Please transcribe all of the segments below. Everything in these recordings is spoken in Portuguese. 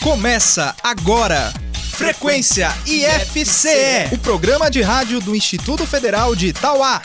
Começa agora. Frequência IFCE, o programa de rádio do Instituto Federal de Itauá.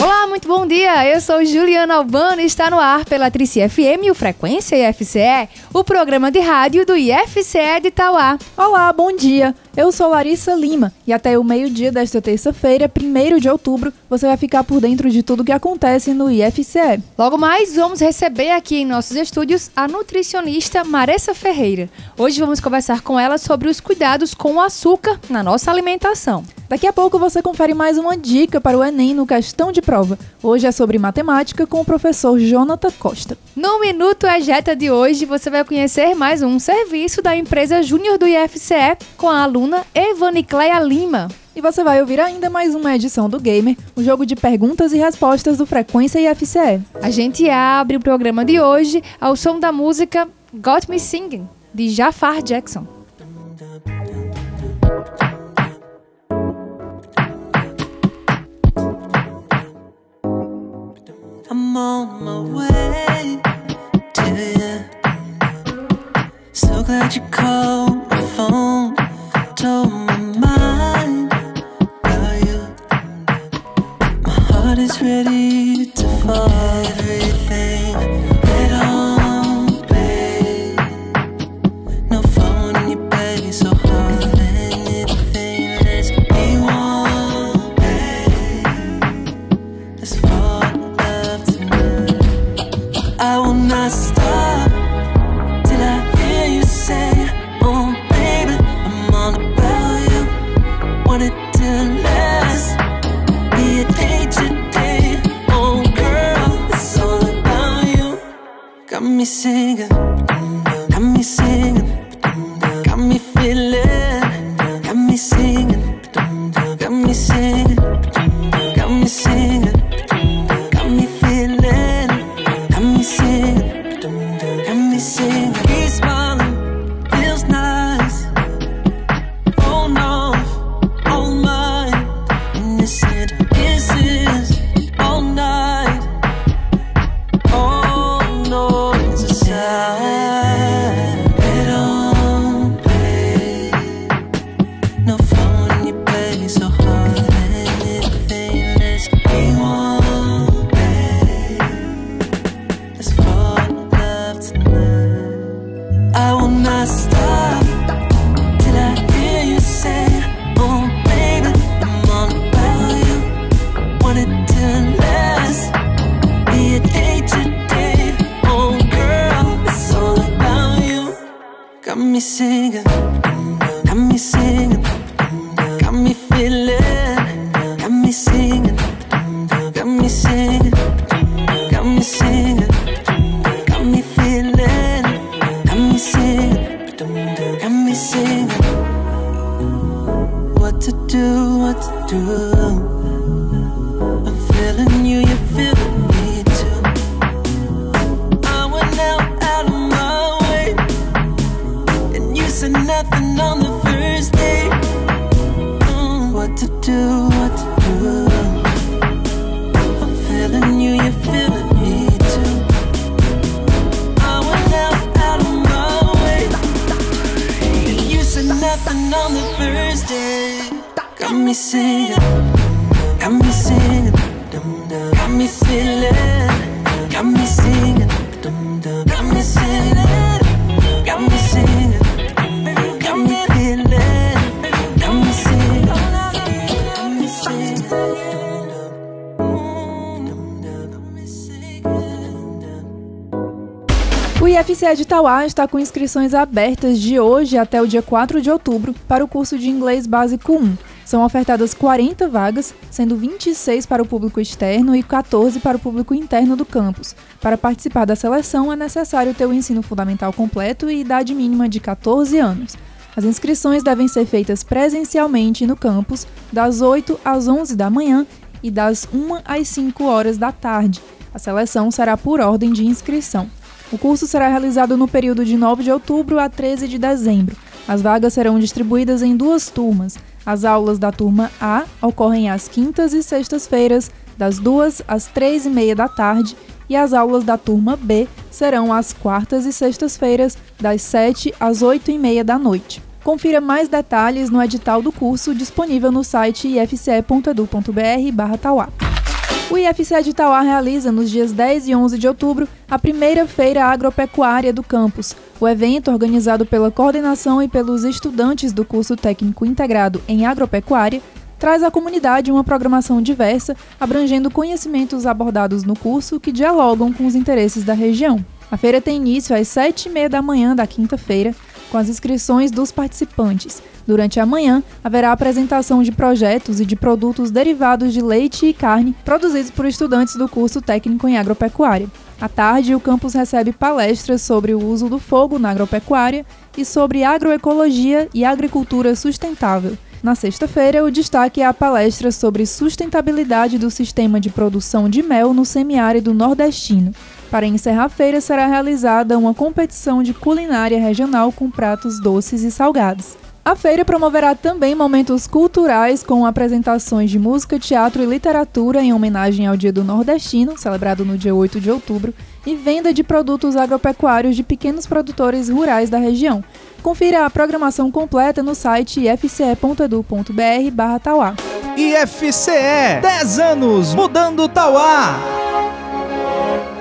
Olá, muito bom dia. Eu sou Juliana Albano e está no ar pela Trici FM, o Frequência IFCE, o programa de rádio do IFCE de Itauá. Olá, bom dia. Eu sou Larissa Lima e até o meio-dia desta terça-feira, 1 de outubro, você vai ficar por dentro de tudo que acontece no IFCE. Logo mais, vamos receber aqui em nossos estúdios a nutricionista Maressa Ferreira. Hoje vamos conversar com ela sobre os cuidados com o açúcar na nossa alimentação. Daqui a pouco você confere mais uma dica para o Enem no Questão de Prova. Hoje é sobre matemática com o professor Jonathan Costa. No Minuto Ejeta de hoje, você vai conhecer mais um serviço da empresa Júnior do IFCE com a aluna Evanicleia Lima. E você vai ouvir ainda mais uma edição do Gamer, o jogo de perguntas e respostas do Frequência IFCE. A gente abre o programa de hoje ao som da música Got Me Singing, de Jafar Jackson. I'm on my way to you. So glad you called O IFCE de Itauá está com inscrições abertas de hoje até o dia 4 de outubro para o curso de Inglês Básico 1. São ofertadas 40 vagas, sendo 26 para o público externo e 14 para o público interno do campus. Para participar da seleção é necessário ter o ensino fundamental completo e idade mínima de 14 anos. As inscrições devem ser feitas presencialmente no campus, das 8 às 11 da manhã e das 1 às 5 horas da tarde. A seleção será por ordem de inscrição. O curso será realizado no período de 9 de outubro a 13 de dezembro. As vagas serão distribuídas em duas turmas. As aulas da turma A ocorrem às quintas e sextas-feiras, das 2 às 3 e meia da tarde, e as aulas da turma B serão às quartas e sextas-feiras, das 7 às 8 e meia da noite. Confira mais detalhes no edital do curso disponível no site ifce.edu.br/tauá. O IFCE de Itauá realiza nos dias 10 e 11 de outubro a primeira feira agropecuária do campus. O evento, organizado pela coordenação e pelos estudantes do curso técnico integrado em agropecuária, traz à comunidade uma programação diversa, abrangendo conhecimentos abordados no curso que dialogam com os interesses da região. A feira tem início às 7h30 da manhã da quinta-feira, com as inscrições dos participantes. Durante a manhã, haverá apresentação de projetos e de produtos derivados de leite e carne produzidos por estudantes do curso técnico em agropecuária. À tarde, o campus recebe palestras sobre o uso do fogo na agropecuária e sobre agroecologia e agricultura sustentável. Na sexta-feira, o destaque é a palestra sobre sustentabilidade do sistema de produção de mel no semiárido nordestino. Para encerrar a feira, será realizada uma competição de culinária regional com pratos doces e salgados. A feira promoverá também momentos culturais com apresentações de música, teatro e literatura em homenagem ao Dia do Nordestino, celebrado no dia 8 de outubro, e venda de produtos agropecuários de pequenos produtores rurais da região. Confira a programação completa no site ifce.edu.br/tauá. IFCE 10 anos mudando Tauá.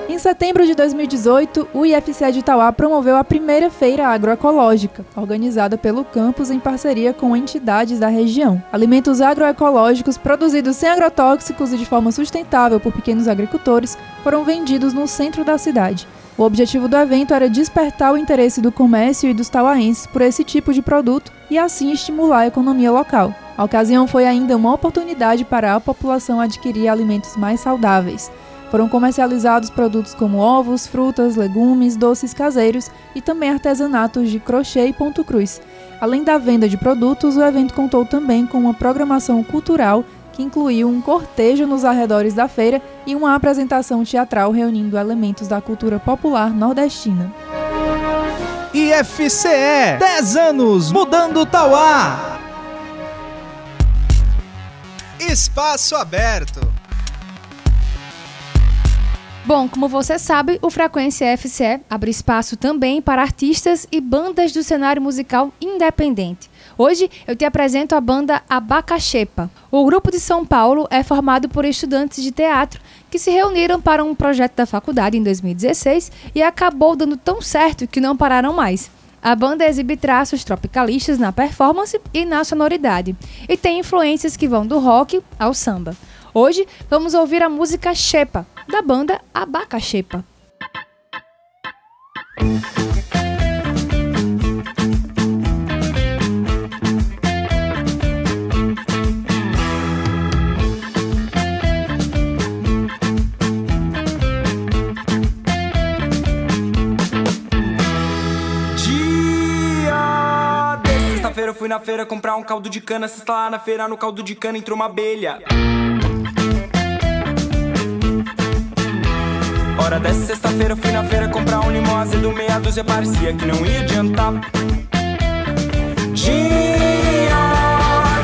Em setembro de 2018, o IFCE de Itauá promoveu a primeira feira agroecológica, organizada pelo campus em parceria com entidades da região. Alimentos agroecológicos produzidos sem agrotóxicos e de forma sustentável por pequenos agricultores foram vendidos no centro da cidade. O objetivo do evento era despertar o interesse do comércio e dos tauaenses por esse tipo de produto e assim estimular a economia local. A ocasião foi ainda uma oportunidade para a população adquirir alimentos mais saudáveis. Foram comercializados produtos como ovos, frutas, legumes, doces caseiros e também artesanatos de crochê e ponto cruz. Além da venda de produtos, o evento contou também com uma programação cultural que incluiu um cortejo nos arredores da feira e uma apresentação teatral reunindo elementos da cultura popular nordestina. IFCE 10 anos mudando Tauá. Espaço aberto. Bom, como você sabe, o Frequência FCE abre espaço também para artistas e bandas do cenário musical independente. Hoje eu te apresento a banda Abacaxepa. O grupo de São Paulo é formado por estudantes de teatro que se reuniram para um projeto da faculdade em 2016 e acabou dando tão certo que não pararam mais. A banda exibe traços tropicalistas na performance e na sonoridade, e tem influências que vão do rock ao samba. Hoje vamos ouvir a música Xepa, da banda Abacaxepa. Dia fui na feira comprar um caldo de cana. Sexta lá na feira, no caldo de cana entrou uma abelha. Hora dessa sexta-feira fui na feira comprar um limão azedo meia dúzia parecia que não ia adiantar. Dia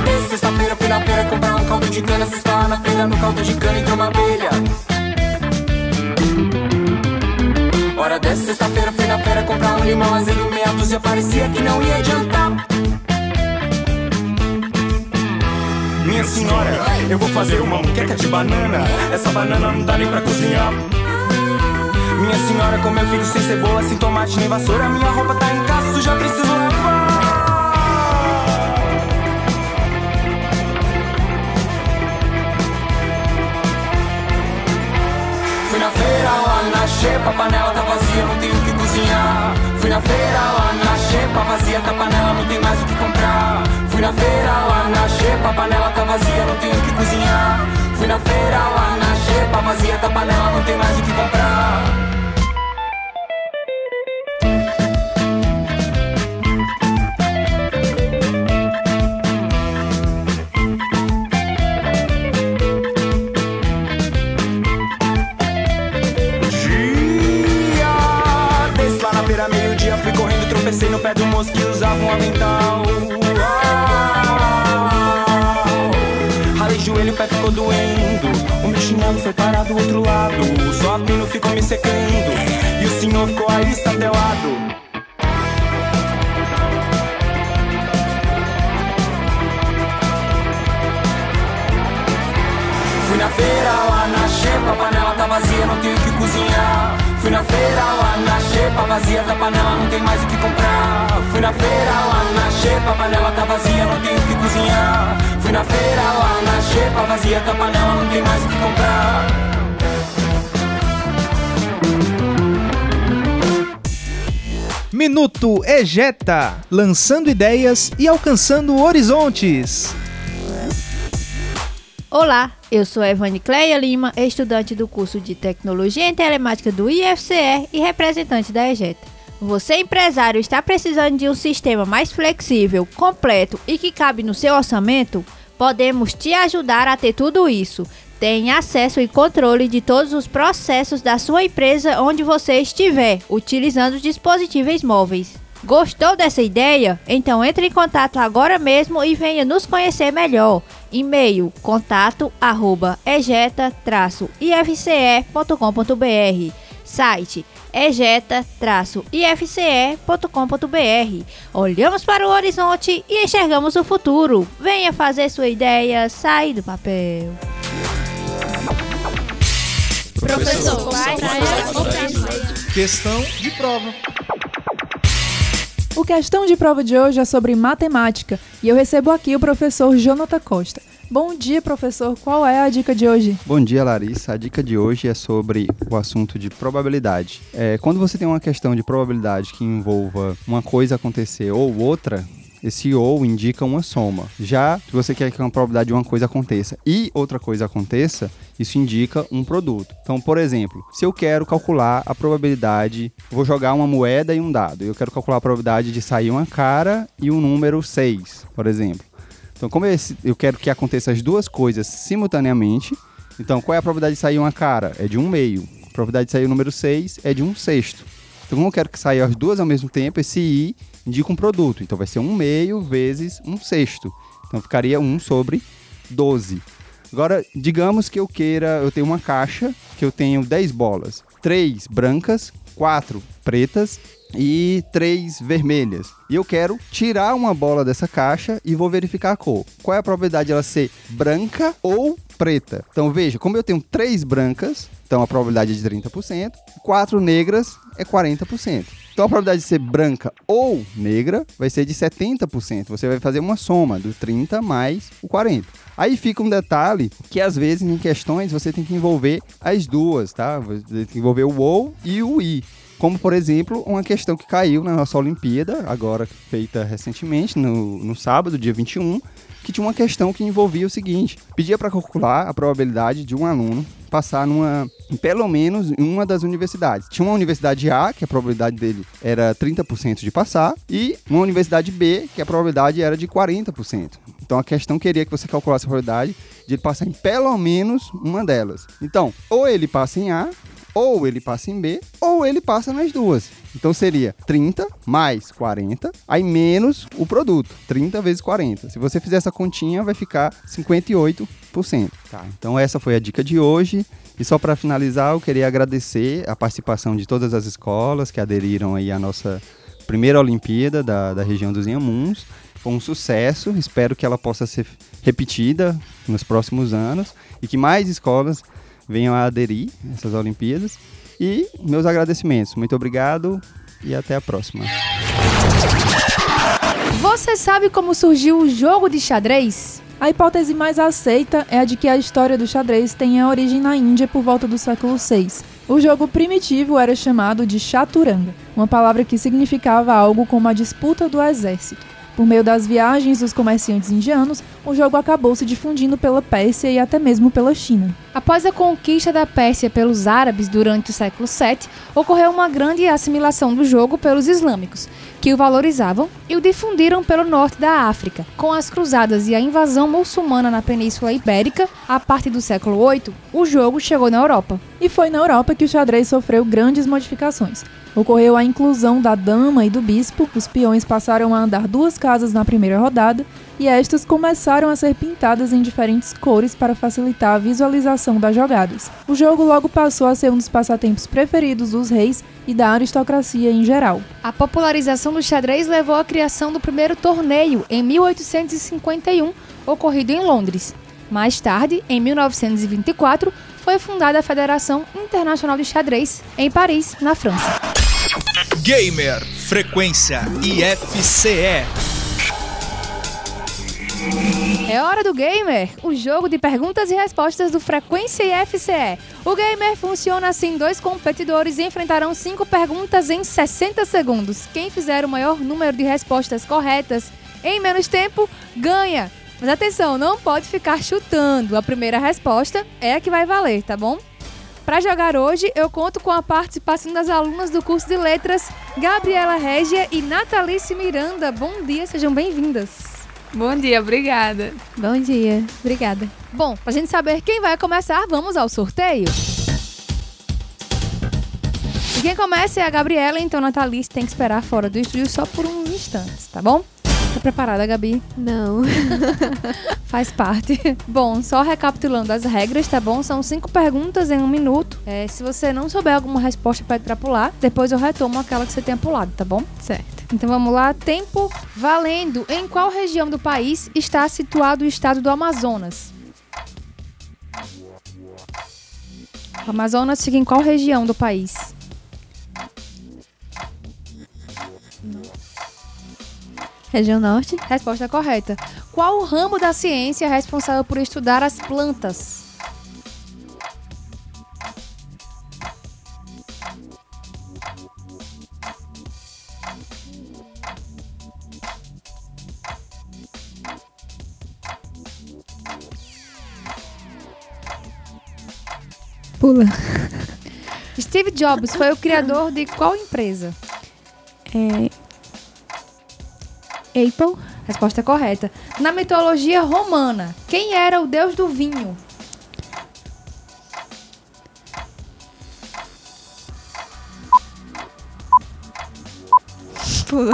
de sexta-feira fui na feira comprar um caldo de cana. Sexta lá na feira, no caldo de cana entrou uma abelha. Hora dessa sexta-feira fui na feira comprar um limão azedo meia dúzia parecia que não ia adiantar. Minha senhora, eu vou fazer uma muqueca de banana. Essa banana não dá nem pra cozinhar. Minha senhora, como eu fico sem cebola, sem tomate nem vassoura, minha roupa tá em casa, já preciso lavar. Fui na feira lá na xepa, a panela tá vazia, não tenho o que cozinhar. Fui na feira lá na xepa, vazia tá panela, não tem mais o que comprar. Fui na feira lá na xepa, a panela tá vazia, não tenho o que cozinhar. Fui na feira lá na xepa, vazia tá panela, não tem mais o que comprar. dia Desci lá na feira meio-dia, fui correndo, tropecei no pé do moço que usava um avental. O pé ficou doendo. O meu chinelo foi parar do outro lado. O pino ficou me secando. E o senhor ficou aí estatelado. Fui na feira lá na xepa, a panela tá vazia, não tenho o que cozinhar. Fui na feira lá na xepa, vazia da panela, não tem mais o que comprar. Fui na feira lá na xepa, a panela tá vazia, não tenho o que cozinhar. Fui na feira lá na xepa, vazia da panela, não tem mais o que comprar. Minuto Ejeta, lançando ideias e alcançando horizontes. Olá, eu sou Evane Cleia Lima, estudante do curso de Tecnologia em Telemática do IFCE e representante da EJETA. Você, empresário, está precisando de um sistema mais flexível, completo e que cabe no seu orçamento? Podemos te ajudar a ter tudo isso. Tenha acesso e controle de todos os processos da sua empresa onde você estiver, utilizando dispositivos móveis. Gostou dessa ideia? Então entre em contato agora mesmo e venha nos conhecer melhor. E-mail contato arroba egeta-ifce.com.br Site egeta-ifce.com.br Olhamos para o horizonte e enxergamos o futuro. Venha fazer sua ideia sair do papel. Professor, vai Questão de prova. O questão de prova de hoje é sobre matemática e eu recebo aqui o professor Jonathan Costa. Bom dia, professor. Qual é a dica de hoje? Bom dia, Larissa. A dica de hoje é sobre o assunto de probabilidade. É, quando você tem uma questão de probabilidade que envolva uma coisa acontecer ou outra, esse ou indica uma soma. Já se você quer que uma probabilidade de uma coisa aconteça e outra coisa aconteça, isso indica um produto. Então, por exemplo, se eu quero calcular a probabilidade, vou jogar uma moeda e um dado, eu quero calcular a probabilidade de sair uma cara e um número 6, por exemplo. Então, como eu quero que aconteça as duas coisas simultaneamente, então qual é a probabilidade de sair uma cara? É de um meio. A probabilidade de sair o número 6 é de um sexto. Então, como eu quero que saia as duas ao mesmo tempo, esse i indica um produto. Então, vai ser um meio vezes um sexto. Então, ficaria 1 sobre 12. Agora, digamos que eu queira, eu tenho uma caixa que eu tenho 10 bolas, 3 brancas, 4 pretas e 3 vermelhas. E eu quero tirar uma bola dessa caixa e vou verificar a cor. Qual é a probabilidade de ela ser branca ou preta? Então veja, como eu tenho 3 brancas, então a probabilidade é de 30%, 4 negras é 40%. Então a probabilidade de ser branca ou negra vai ser de 70%. Você vai fazer uma soma do 30 mais o 40. Aí fica um detalhe que às vezes em questões você tem que envolver as duas, tá? Você tem que envolver o ou e o i. Como, por exemplo, uma questão que caiu na nossa Olimpíada, agora feita recentemente, no, no sábado, dia 21, que tinha uma questão que envolvia o seguinte: pedia para calcular a probabilidade de um aluno passar numa, pelo menos em uma das universidades. Tinha uma universidade A, que a probabilidade dele era 30% de passar, e uma universidade B, que a probabilidade era de 40%. Então a questão queria que você calculasse a probabilidade de ele passar em pelo menos uma delas. Então, ou ele passa em A, ou ele passa em B, ou ele passa nas duas. Então seria 30 mais 40, aí menos o produto, 30 vezes 40. Se você fizer essa continha, vai ficar 58%. Tá, então essa foi a dica de hoje. E só para finalizar, eu queria agradecer a participação de todas as escolas que aderiram aí à nossa primeira Olimpíada da, da região dos Inhamuns. Foi um sucesso, espero que ela possa ser repetida nos próximos anos e que mais escolas venham a aderir a essas Olimpíadas. E meus agradecimentos. Muito obrigado e até a próxima. Você sabe como surgiu o jogo de xadrez? A hipótese mais aceita é a de que a história do xadrez tenha origem na Índia por volta do século VI. O jogo primitivo era chamado de chaturanga, uma palavra que significava algo como a disputa do exército. Por meio das viagens dos comerciantes indianos, o jogo acabou se difundindo pela Pérsia e até mesmo pela China. Após a conquista da Pérsia pelos árabes durante o século VII, ocorreu uma grande assimilação do jogo pelos islâmicos, que o valorizavam e o difundiram pelo norte da África. Com as cruzadas e a invasão muçulmana na Península Ibérica, a partir do século VIII, o jogo chegou na Europa. E foi na Europa que o xadrez sofreu grandes modificações. Ocorreu a inclusão da dama e do bispo, os peões passaram a andar duas casas na primeira rodada e estas começaram a ser pintadas em diferentes cores para facilitar a visualização das jogadas. O jogo logo passou a ser um dos passatempos preferidos dos reis e da aristocracia em geral. A popularização do xadrez levou à criação do primeiro torneio em 1851, ocorrido em Londres. Mais tarde, em 1924, foi fundada a Federação Internacional de Xadrez, em Paris, na França. Gamer Frequência IFCE. É hora do Gamer, o jogo de perguntas e respostas do Frequência IFCE. O Gamer funciona assim: dois competidores enfrentarão cinco perguntas em 60 segundos. Quem fizer o maior número de respostas corretas em menos tempo ganha. Mas atenção, não pode ficar chutando. A primeira resposta é a que vai valer, tá bom? Para jogar hoje, eu conto com a participação das alunas do curso de letras Gabriela Régia e Natalice Miranda. Bom dia, sejam bem-vindas. Bom dia, obrigada. Bom dia, obrigada. Bom, pra gente saber quem vai começar, vamos ao sorteio. E quem começa é a Gabriela, então a Natalice tem que esperar fora do estúdio só por uns instantes, tá bom? Tá preparada, Gabi? Não. Faz parte. Bom, só recapitulando as regras, tá bom? São cinco perguntas em um minuto. É, se você não souber alguma resposta, pede pra pular. Depois eu retomo aquela que você tenha pulado, tá bom? Certo. Então vamos lá. Tempo valendo. Em qual região do país está situado o estado do Amazonas? O Amazonas fica em qual região do país? Região Norte. Resposta correta. Qual o ramo da ciência é responsável por estudar as plantas? Pula. Steve Jobs foi o criador de qual empresa? É... Apple. Resposta correta. Na mitologia romana, quem era o deus do vinho? Pula.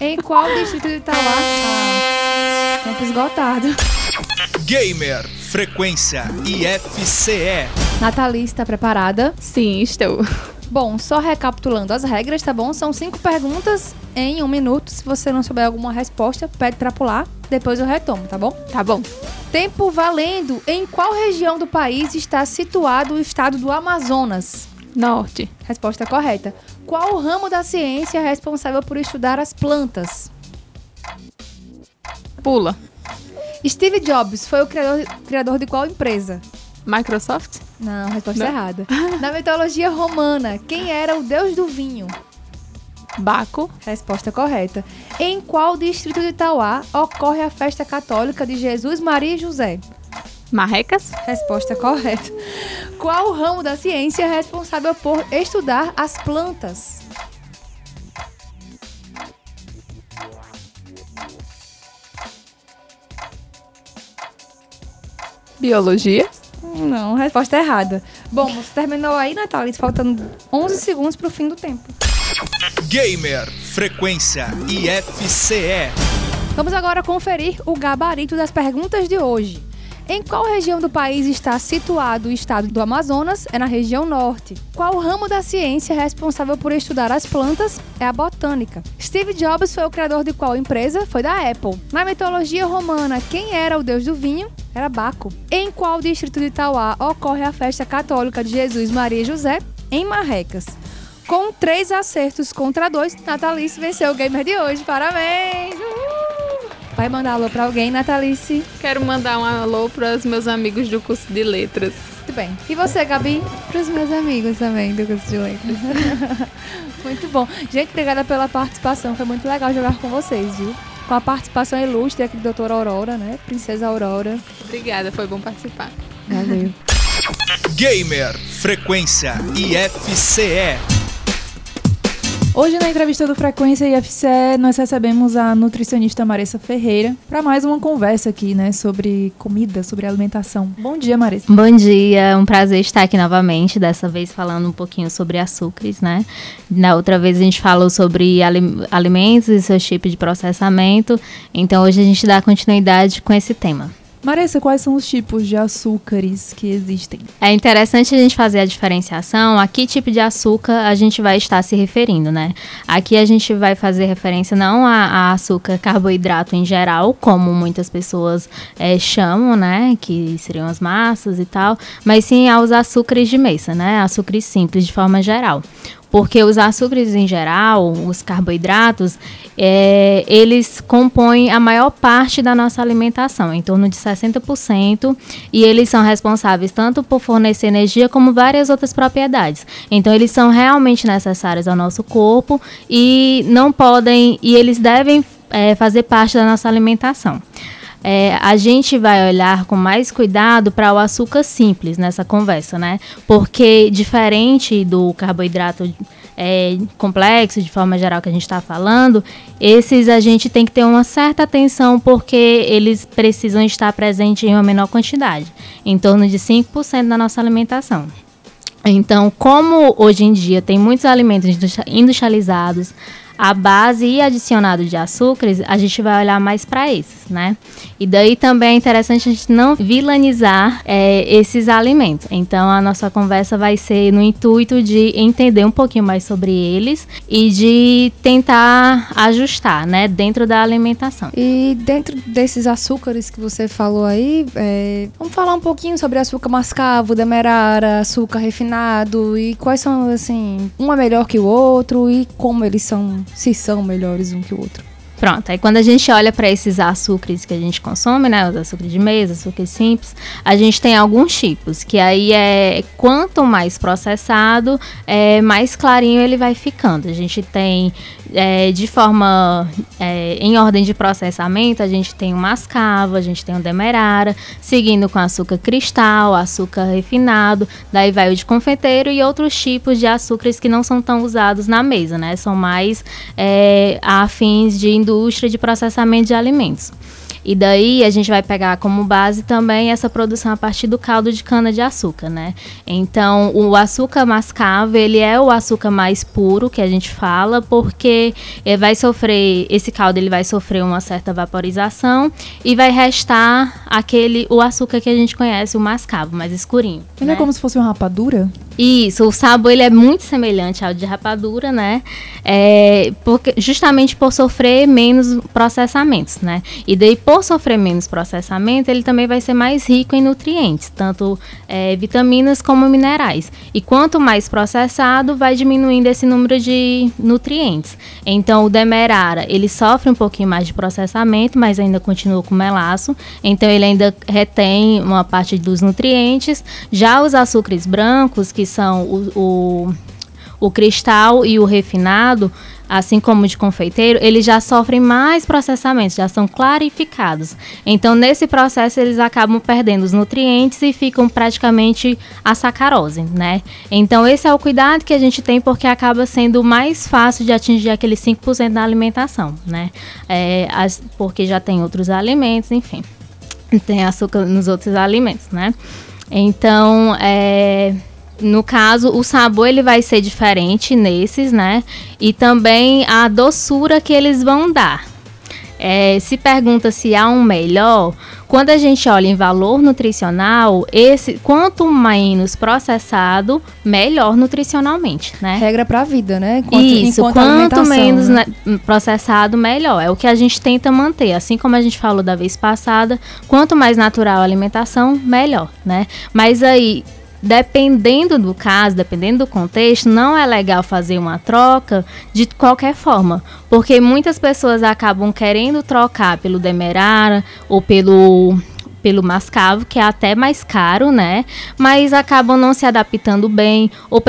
Em qual distrito de Itauá? Ah, tempo esgotado. Gamer Frequência IFCE. Nathalie, está preparada? Sim, estou. Bom, só recapitulando as regras, tá bom? São cinco perguntas em um minuto. Se você não souber alguma resposta, pede pra pular. Depois eu retomo, tá bom? Tá bom. Tempo valendo. Em qual região do país está situado o estado do Amazonas? Norte. Resposta correta. Qual o ramo da ciência é responsável por estudar as plantas? Pula. Steve Jobs foi o criador, criador de qual empresa? Microsoft. Não, resposta Não. errada. Na mitologia romana, quem era o deus do vinho? Baco. Resposta correta. Em qual distrito de Itauá ocorre a festa católica de Jesus, Maria e José? Marrecas. Resposta correta. Qual ramo da ciência é responsável por estudar as plantas? Biologia. Não, resposta errada. Bom, você terminou aí, Natália, faltando 11 segundos pro fim do tempo. Gamer Frequência IFCE. Vamos agora conferir o gabarito das perguntas de hoje. Em qual região do país está situado o estado do Amazonas? É na região norte. Qual ramo da ciência é responsável por estudar as plantas? É a botânica. Steve Jobs foi o criador de qual empresa? Foi da Apple. Na mitologia romana, quem era o deus do vinho? Era Baco. Em qual distrito de Itauá ocorre a festa católica de Jesus, Maria e José? Em Marrecas. Com três acertos contra dois, Natalice venceu o gamer de hoje. Parabéns! Uhul! Vai mandar alô pra alguém, Natalice? Quero mandar um alô para os meus amigos do curso de letras. Muito bem. E você, Gabi? Pros meus amigos também do curso de letras. Muito bom. Gente, obrigada pela participação. Foi muito legal jogar com vocês, viu? Com a participação ilustre aqui do doutora Aurora, né? Princesa Aurora. Obrigada, foi bom participar. Valeu. Gamer Frequência IFCE. Hoje na entrevista do Frequência IFCE nós recebemos a nutricionista Marissa Ferreira para mais uma conversa aqui, né, sobre comida, sobre alimentação. Bom dia, Marissa. Bom dia, é um prazer estar aqui novamente, dessa vez falando um pouquinho sobre açúcares, né? Na outra vez a gente falou sobre ali- alimentos e seus tipos de processamento, então hoje a gente dá continuidade com esse tema. Marissa, quais são os tipos de açúcares que existem? É interessante a gente fazer a diferenciação a que tipo de açúcar a gente vai estar se referindo, né? Aqui a gente vai fazer referência não a, a açúcar carboidrato em geral, como muitas pessoas eh, chamam, né? Que seriam as massas e tal, mas sim aos açúcares de mesa, né? Açúcares simples de forma geral. Porque os açúcares em geral, os carboidratos, é, eles compõem a maior parte da nossa alimentação, em torno de 60%, e eles são responsáveis tanto por fornecer energia como várias outras propriedades. Então, eles são realmente necessários ao nosso corpo e não podem, e eles devem é, fazer parte da nossa alimentação. É, a gente vai olhar com mais cuidado para o açúcar simples nessa conversa, né? Porque diferente do carboidrato é, complexo, de forma geral, que a gente está falando, esses a gente tem que ter uma certa atenção porque eles precisam estar presentes em uma menor quantidade, em torno de 5% da nossa alimentação. Então, como hoje em dia tem muitos alimentos industri- industrializados, a base e adicionado de açúcares, a gente vai olhar mais para esses, né? E daí também é interessante a gente não vilanizar é, esses alimentos. Então, a nossa conversa vai ser no intuito de entender um pouquinho mais sobre eles e de tentar ajustar, né, dentro da alimentação. E dentro desses açúcares que você falou aí, é, vamos falar um pouquinho sobre açúcar mascavo, demerara, açúcar refinado e quais são, assim, um é melhor que o outro e como eles são, se são melhores um que o outro. Pronto, aí quando a gente olha para esses açúcares que a gente consome, né, os açúcares de mesa, açúcares simples, a gente tem alguns tipos, que aí é quanto mais processado, é, mais clarinho ele vai ficando. A gente tem é, de forma é, em ordem de processamento, a gente tem o mascavo, a gente tem o demerara, seguindo com açúcar cristal, açúcar refinado, daí vai o de confeiteiro e outros tipos de açúcares que não são tão usados na mesa, né? São mais é, a fins de indústria de processamento de alimentos. E daí a gente vai pegar como base também essa produção a partir do caldo de cana de açúcar, né? Então, o açúcar mascavo, ele é o açúcar mais puro que a gente fala, porque ele vai sofrer esse caldo ele vai sofrer uma certa vaporização e vai restar aquele o açúcar que a gente conhece, o mascavo, mais escurinho. Ele né? é como se fosse uma rapadura? Isso, o sabor ele é muito semelhante ao de rapadura, né? É, porque, justamente por sofrer menos processamentos, né? E daí, por sofrer menos processamento, ele também vai ser mais rico em nutrientes, tanto é, vitaminas como minerais. E quanto mais processado, vai diminuindo esse número de nutrientes. Então, o demerara, ele sofre um pouquinho mais de processamento, mas ainda continua com melaço. Então, ele ainda retém uma parte dos nutrientes. Já os açúcares brancos, que são o, o, o cristal e o refinado, assim como de confeiteiro, eles já sofrem mais processamentos, já são clarificados. Então, nesse processo, eles acabam perdendo os nutrientes e ficam praticamente a sacarose, né? Então, esse é o cuidado que a gente tem porque acaba sendo mais fácil de atingir aquele 5% da alimentação, né? É, as- porque já tem outros alimentos, enfim. Tem açúcar nos outros alimentos, né? Então, é, no caso, o sabor ele vai ser diferente nesses, né? E também a doçura que eles vão dar. É, se pergunta se há um melhor, quando a gente olha em valor nutricional, esse quanto menos processado, melhor nutricionalmente, né? Regra pra vida, né? Enquanto- Isso, enquanto quanto alimentação, menos né? né, processado, melhor. É o que a gente tenta manter. Assim como a gente falou da vez passada, quanto mais natural a alimentação, melhor, né? Mas aí, dependendo do caso, dependendo do contexto, não é legal fazer uma troca de qualquer forma. Porque muitas pessoas acabam querendo trocar pelo demerara ou pelo pelo mascavo, que é até mais caro, né? Mas acabam não se adaptando bem ou,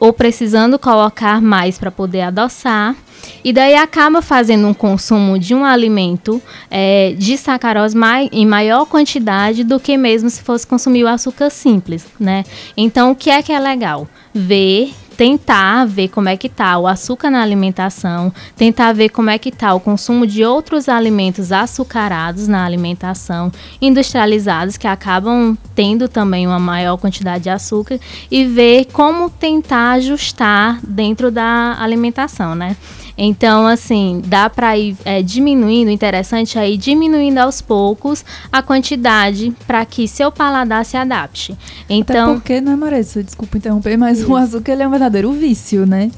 ou precisando colocar mais para poder adoçar. E daí acaba fazendo um consumo de um alimento eh, de sacarose mai- em maior quantidade do que mesmo se fosse consumir o açúcar simples, né? Então, o que é que é legal? Ver tentar ver como é que tá o açúcar na alimentação, tentar ver como é que tá o consumo de outros alimentos açucarados na alimentação, industrializados que acabam tendo também uma maior quantidade de açúcar e ver como tentar ajustar dentro da alimentação, né? Então, assim, dá para ir é, diminuindo, interessante é ir diminuindo aos poucos a quantidade para que seu paladar se adapte. Então, Até porque, né, Marisa? Desculpa interromper, mas o açúcar ele é um verdadeiro vício, né?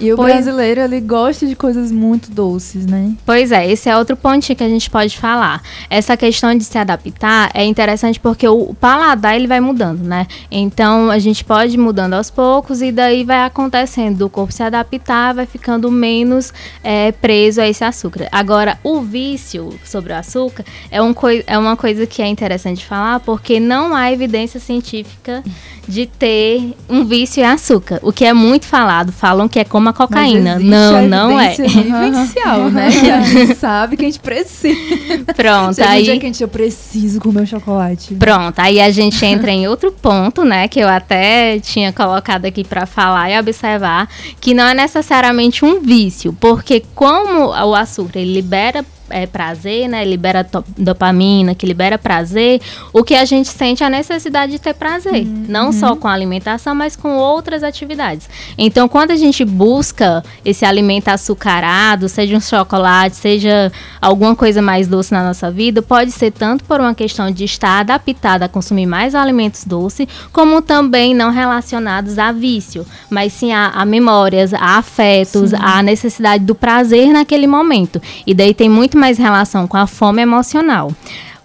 E o Pois- brasileiro, ele gosta de coisas muito doces, né? Pois é, esse é outro pontinho que a gente pode falar. Essa questão de se adaptar é interessante porque o paladar ele vai mudando, né? Então a gente pode ir mudando aos poucos e daí vai acontecendo do corpo se adaptar, vai ficando menos é, preso a esse açúcar. Agora, o vício sobre o açúcar é, um é uma coisa que é interessante falar porque não há evidência científica de ter um vício em açúcar. O que é muito falado, falam que é como a cocaína. Não, não é. vivencial, né? A gente sabe que a gente precisa. Pronto, Chega um aí. dia que a gente, eu preciso comer o chocolate. Pronto, aí a gente entra em outro ponto, né, que eu até tinha colocado aqui para falar e observar, que não é necessariamente um vício, porque como o açúcar ele libera é, prazer, né, libera dopamina, que libera prazer, o que a gente sente é a necessidade de ter prazer, não só com a alimentação, mas com outras atividades. Então, quando a gente busca esse alimento açucarado, seja um chocolate, seja alguma coisa mais doce na nossa vida, pode ser tanto por uma questão de estar adaptada a consumir mais alimentos doces, como também não relacionados a vício, mas sim a, a memórias, a afetos, a necessidade do prazer naquele momento. E daí tem muito mais relação com a fome emocional.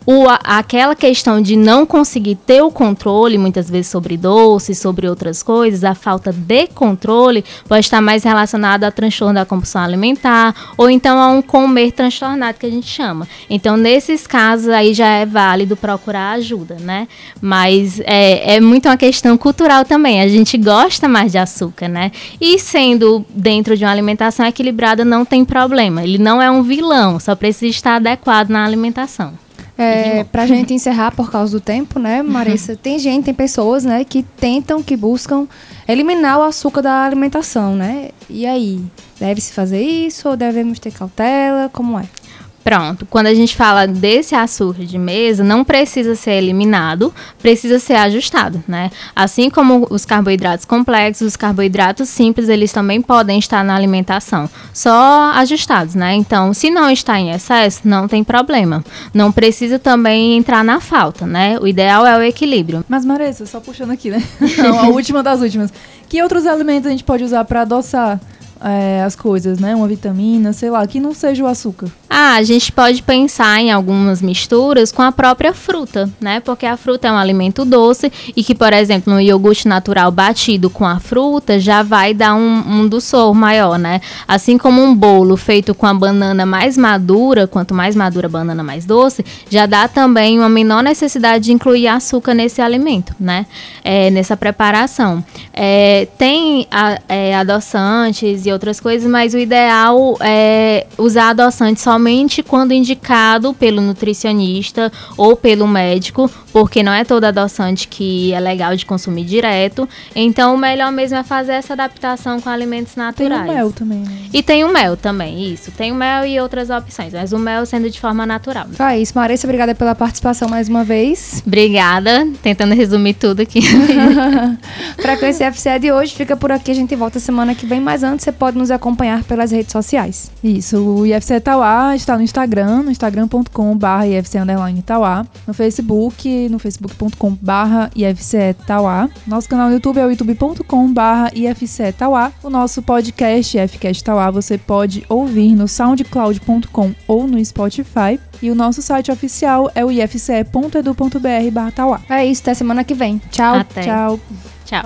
O, aquela questão de não conseguir ter o controle, muitas vezes sobre doces, sobre outras coisas, a falta de controle pode estar mais relacionada a transtorno da compulsão alimentar ou então a um comer transtornado que a gente chama. Então, nesses casos aí já é válido procurar ajuda, né? Mas é, é muito uma questão cultural também. A gente gosta mais de açúcar, né? E sendo dentro de uma alimentação equilibrada não tem problema. Ele não é um vilão, só precisa estar adequado na alimentação. É, pra gente encerrar por causa do tempo, né, Marissa? Tem gente, tem pessoas, né, que tentam, que buscam eliminar o açúcar da alimentação, né? E aí? Deve-se fazer isso ou devemos ter cautela? Como é? Pronto, quando a gente fala desse açúcar de mesa, não precisa ser eliminado, precisa ser ajustado, né? Assim como os carboidratos complexos, os carboidratos simples, eles também podem estar na alimentação, só ajustados, né? Então, se não está em excesso, não tem problema. Não precisa também entrar na falta, né? O ideal é o equilíbrio. Mas, Marisa, só puxando aqui, né? Não, a última das últimas. Que outros alimentos a gente pode usar pra adoçar é, as coisas, né? Uma vitamina, sei lá, que não seja o açúcar. Ah, a gente pode pensar em algumas misturas com a própria fruta, né? Porque a fruta é um alimento doce e que, por exemplo, no iogurte natural batido com a fruta já vai dar um, um doçor maior, né? Assim como um bolo feito com a banana mais madura, quanto mais madura a banana mais doce, já dá também uma menor necessidade de incluir açúcar nesse alimento, né? É, nessa preparação. É, tem a- é, adoçantes e outras coisas, mas o ideal é usar adoçante somente quando indicado pelo nutricionista ou pelo médico, porque não é todo adoçante que é legal de consumir direto. Então, o melhor mesmo é fazer essa adaptação com alimentos Tem naturais. o mel também, né? E tem o mel também, isso. Tem o mel e outras opções, mas o mel sendo de forma natural. Então é isso, Marissa, obrigada pela participação mais uma vez. Obrigada, tentando resumir tudo aqui. Frequência FCE de hoje fica por aqui, a gente volta semana que vem, mas antes você pode nos acompanhar pelas redes sociais. Isso, o IFC Tauá está no Instagram, no instagram.com.br IFC Underline Tauá, no Facebook, no facebook.com.br IFC Tauá. Nosso canal no YouTube é o youtube.com.br IFC Tauá. O nosso podcast, IFCast Tauá, você pode ouvir no soundcloud.com ou no Spotify. E o nosso site oficial é o ifce.edu.br barra Tauá. É isso, até semana que vem. Tchau. Até. Tchau. Tchau.